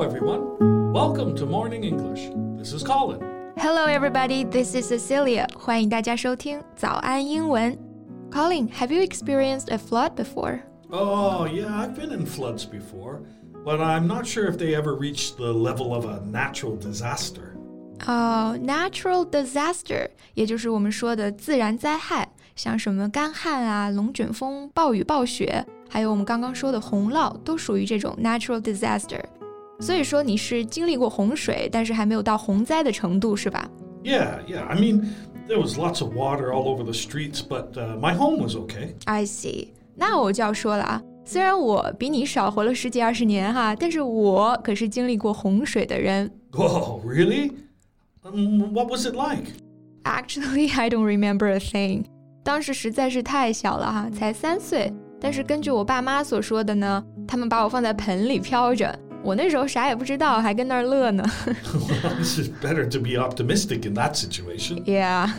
Hello, everyone. Welcome to Morning English. This is Colin. Hello, everybody. This is Cecilia. 欢迎大家收听早安英文。Colin, have you experienced a flood before? Oh, yeah, I've been in floods before, but I'm not sure if they ever reached the level of a natural disaster. 哦、n a t u r a l disaster，也就是我们说的自然灾害，像什么干旱啊、龙卷风、暴雨暴雪，还有我们刚刚说的洪涝，都属于这种 natural disaster。 所以说你是经历过洪水，但是还没有到洪灾的程度，是吧？Yeah, yeah. I mean, there was lots of water all over the streets, but uh, my home was okay. I see. 那我就要说了啊，虽然我比你少活了十几二十年哈，但是我可是经历过洪水的人。Oh, really? Um, what was it like? Actually, I don't remember a thing. 当时实在是太小了哈，才三岁。但是根据我爸妈所说的呢，他们把我放在盆里飘着。 我那时候啥也不知道，还跟那儿乐呢。This is better to be optimistic in that situation. Yeah，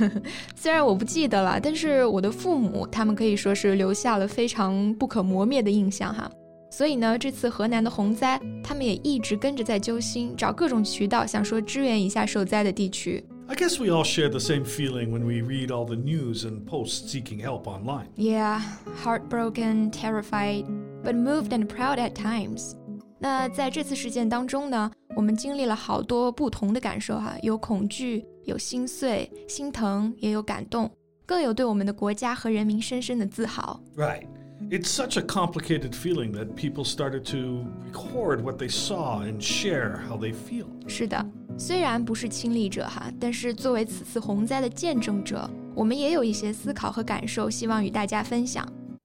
虽然我不记得了，但是我的父母他们可以说是留下了非常不可磨灭的印象哈。所以呢，这次河南的洪灾，他们也一直跟着在揪心，找各种渠道，想说支援一下受灾的地区。I guess we all share the same feeling when we read all the news and posts seeking help online. Yeah, heartbroken, terrified, but moved and proud at times. 那在这次事件当中呢，我们经历了好多不同的感受哈，有恐惧，有心碎、心疼，也有感动，更有对我们的国家和人民深深的自豪。Right. It's such a complicated feeling that people started to record what they saw and share how they feel. 是的，虽然不是亲历者哈，但是作为此次洪灾的见证者，我们也有一些思考和感受，希望与大家分享。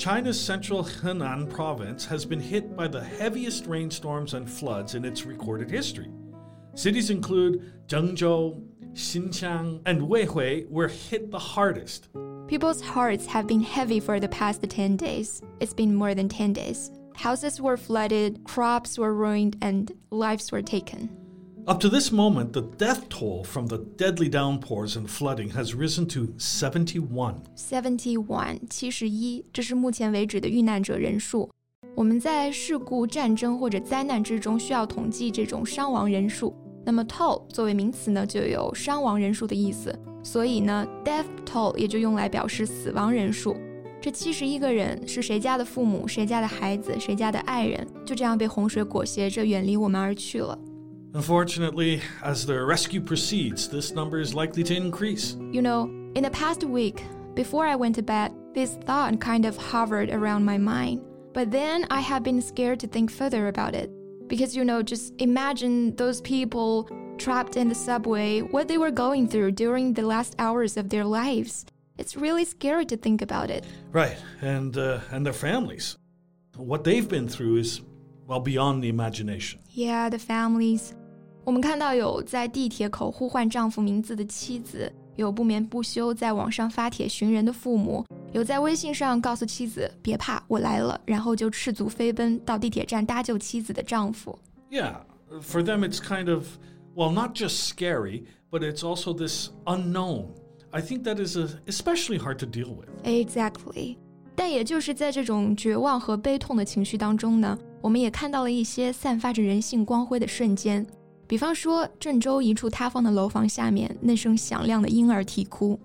China's central Henan province has been hit by the heaviest rainstorms and floods in its recorded history. Cities include Zhengzhou, Xinxiang, and Weihui were hit the hardest. People's hearts have been heavy for the past 10 days. It's been more than 10 days. Houses were flooded, crops were ruined, and lives were taken. Up to this moment, the death toll from the deadly downpours and flooding has risen to 71. 71, 71, 这是目前为止的遇难者人数。我们在事故、战争或者灾难之中需要统计这种伤亡人数。那么 toll 作为名词呢，就有伤亡人数的意思，所以呢，death toll 也就用来表示死亡人数。这七十一个人是谁家的父母、谁家的孩子、谁家的爱人，就这样被洪水裹挟着远离我们而去了。 Unfortunately, as the rescue proceeds, this number is likely to increase. You know, in the past week, before I went to bed, this thought kind of hovered around my mind. But then I have been scared to think further about it. Because, you know, just imagine those people trapped in the subway, what they were going through during the last hours of their lives. It's really scary to think about it. Right, and uh, and their families. What they've been through is well beyond the imagination. Yeah, the families. 我们看到有在地铁口呼唤丈夫名字的妻子，有不眠不休在网上发帖寻人的父母，有在微信上告诉妻子别怕，我来了，然后就赤足飞奔到地铁站搭救妻子的丈夫。Yeah, for them it's kind of well not just scary, but it's also this unknown. I think that is especially hard to deal with. Exactly. 但也就是在这种绝望和悲痛的情绪当中呢，我们也看到了一些散发着人性光辉的瞬间。比方说，郑州一处塌方的楼房下面那声响亮的婴儿啼哭。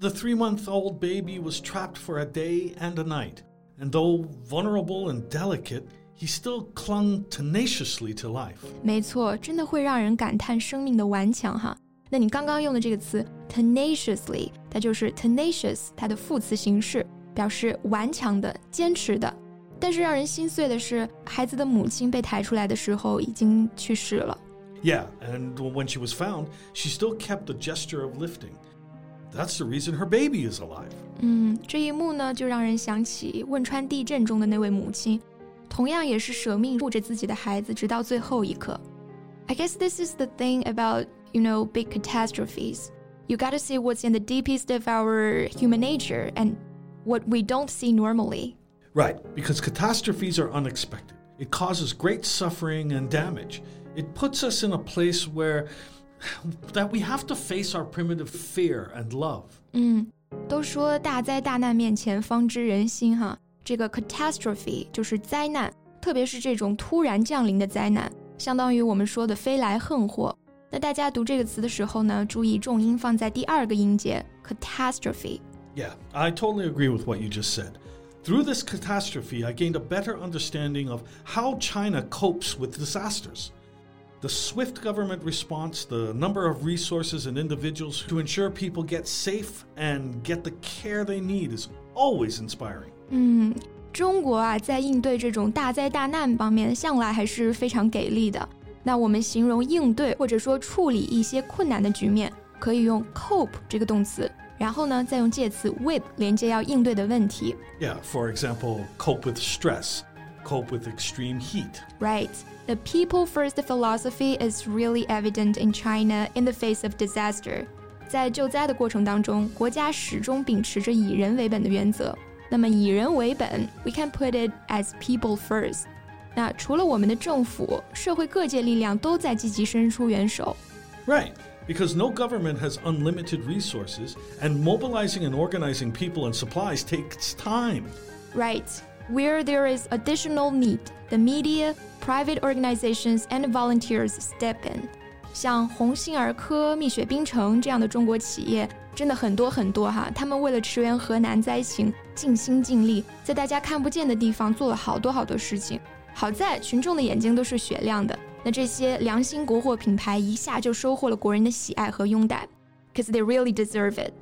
The three-month-old baby was trapped for a day and a night, and though vulnerable and delicate, he still clung tenaciously to life. 没错，真的会让人感叹生命的顽强哈。那你刚刚用的这个词 tenaciously，它就是 tenacious，它的副词形式，表示顽强的、坚持的。但是让人心碎的是，孩子的母亲被抬出来的时候已经去世了。yeah, and when she was found, she still kept the gesture of lifting. That's the reason her baby is alive. 嗯，这一幕呢，就让人想起汶川地震中的那位母亲，同样也是舍命护着自己的孩子，直到最后一刻。I guess this is the thing about you know big catastrophes. you got to see what's in the deepest of our human nature and what we don't see normally. Right, because catastrophes are unexpected. It causes great suffering and damage. It puts us in a place where that we have to face our primitive fear and love. 嗯，都说大灾大难面前方知人心哈，这个 catastrophe 就是灾难，特别是这种突然降临的灾难，相当于我们说的飞来横祸。那大家读这个词的时候呢，注意重音放在第二个音节 catastrophe。Yeah, I totally agree with what you just said. Through this catastrophe, I gained a better understanding of how China copes with disasters. The swift government response, the number of resources and individuals to ensure people get safe and get the care they need is always inspiring. 嗯，中国啊，在应对这种大灾大难方面，向来还是非常给力的。那我们形容应对或者说处理一些困难的局面，可以用 cope 这个动词。然后呢，再用介词 with 连接要应对的问题。Yeah, for example, cope with stress, cope with extreme heat. Right. The people first philosophy is really evident in China in the face of disaster. 在救灾的过程当中，国家始终秉持着以人为本的原则。那么以人为本，we can put it as people first. 那除了我们的政府，社会各界力量都在积极伸出援手。Right because no government has unlimited resources, and mobilizing and organizing people and supplies takes time. Right. where there is additional need, the media, private organizations, and volunteers step in. 像鸿星尔克、蜜雪冰城这样的中国企业，真的很多很多哈。他们为了驰援河南灾情，尽心尽力，在大家看不见的地方做了好多好多事情。好在群众的眼睛都是雪亮的，那这些良心国货品牌一下就收获了国人的喜爱和拥戴，cause they really deserve it。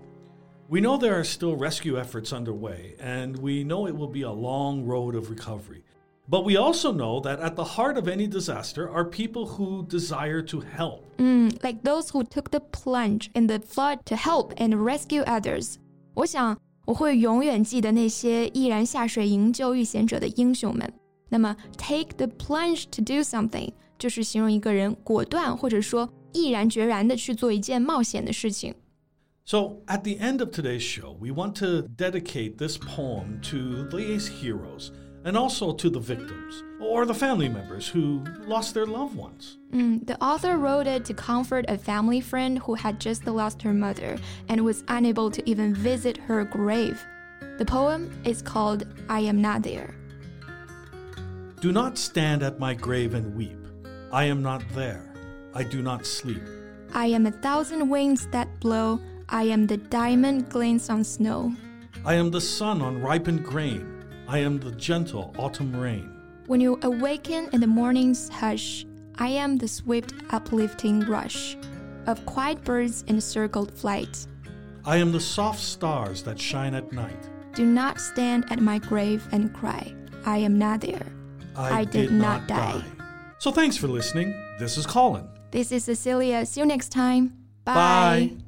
We know there are still rescue efforts underway, and we know it will be a long road of recovery. But we also know that at the heart of any disaster are people who desire to help. Mm, like those who took the plunge in the flood to help and rescue others. 我想我会永远记得那些毅然下水营救遇险者的英雄们。那么，take the plunge to do something 就是形容一个人果断或者说毅然决然的去做一件冒险的事情。 So, at the end of today's show, we want to dedicate this poem to these heroes and also to the victims or the family members who lost their loved ones. Mm, the author wrote it to comfort a family friend who had just lost her mother and was unable to even visit her grave. The poem is called I Am Not There. Do not stand at my grave and weep. I am not there. I do not sleep. I am a thousand winds that blow. I am the diamond glints on snow. I am the sun on ripened grain. I am the gentle autumn rain. When you awaken in the morning's hush, I am the swift uplifting rush of quiet birds in circled flight. I am the soft stars that shine at night. Do not stand at my grave and cry. I am not there. I, I did, did, not, not die. die. So thanks for listening. This is Colin. This is Cecilia. See you next time. Bye. Bye.